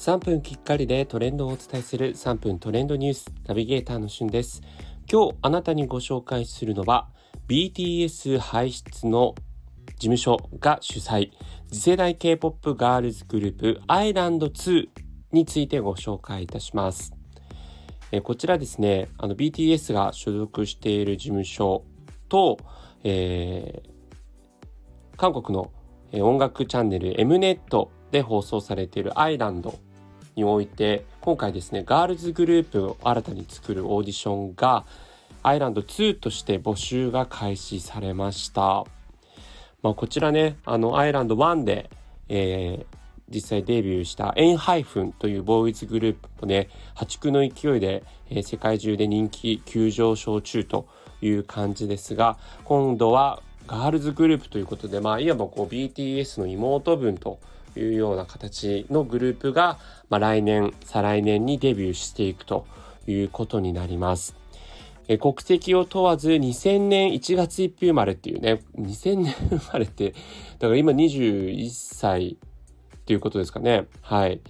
3分きっかりでトレンドをお伝えする3分トレンドニュースナビゲーターのしゅんです。今日あなたにご紹介するのは BTS 輩出の事務所が主催次世代 K-POP ガールズグループアイランド2についてご紹介いたします。えこちらですねあの BTS が所属している事務所と、えー、韓国の音楽チャンネル Mnet で放送されているアイランドにおいて今回ですねガールズグループを新たに作るオーディションがアイランド2として募集が開始されました。まあ、こちらねあのアイランド1で、えー、実際デビューしたエンハイフンというボーイズグループもね破竹の勢いで、えー、世界中で人気急上昇中という感じですが今度はガールズグループということでまあいわばこう BTS の妹分というような形のグループが、まあ、来年再来年にデビューしていくということになります。え国籍を問わず2000年1月1日生まれっていうね2000年生まれってだから今21歳っていうことですかね。はい。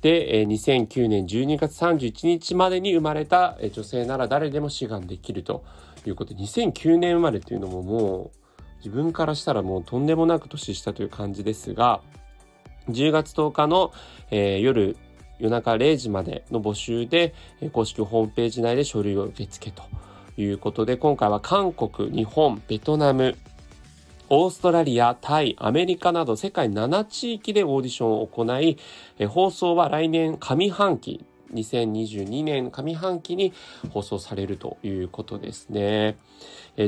で2009年12月31日までに生まれた女性なら誰でも志願できるということ。で2009年生まれっていうのももう自分からしたらもうとんでもなく年下という感じですが10月10日の、えー、夜夜中0時までの募集で、公式ホームページ内で書類を受け付けということで、今回は韓国、日本、ベトナム、オーストラリア、タイ、アメリカなど世界7地域でオーディションを行い、放送は来年上半期、2022年上半期に放送されるということですね。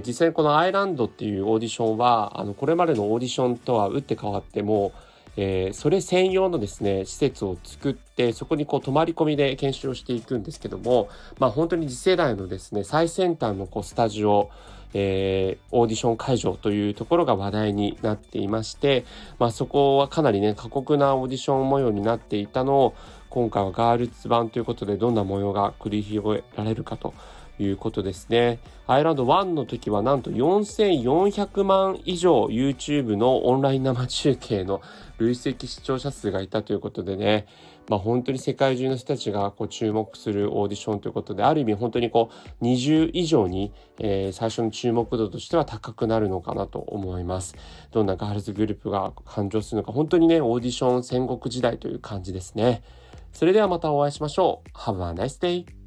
実際このアイランドっていうオーディションは、あの、これまでのオーディションとは打って変わっても、えー、それ専用のですね施設を作ってそこにこう泊まり込みで研修をしていくんですけどもまあ本当に次世代のですね最先端のこうスタジオえー、オーディション会場というところが話題になっていまして、まあ、そこはかなりね過酷なオーディション模様になっていたのを今回はガールズ版ということでどんな模様が繰り広げられるかということですね。アイランド1の時はなんと4400万以上 YouTube のオンライン生中継の累積視聴者数がいたということでね、まあ本当に世界中の人たちがこう注目するオーディションということで、ある意味本当にこう20以上に、えー、最初の注目度としては高くなるのかなと思います。どんなガールズグループが誕生するのか、本当にね、オーディション戦国時代という感じですね。それではまたお会いしましょう。Have a nice day!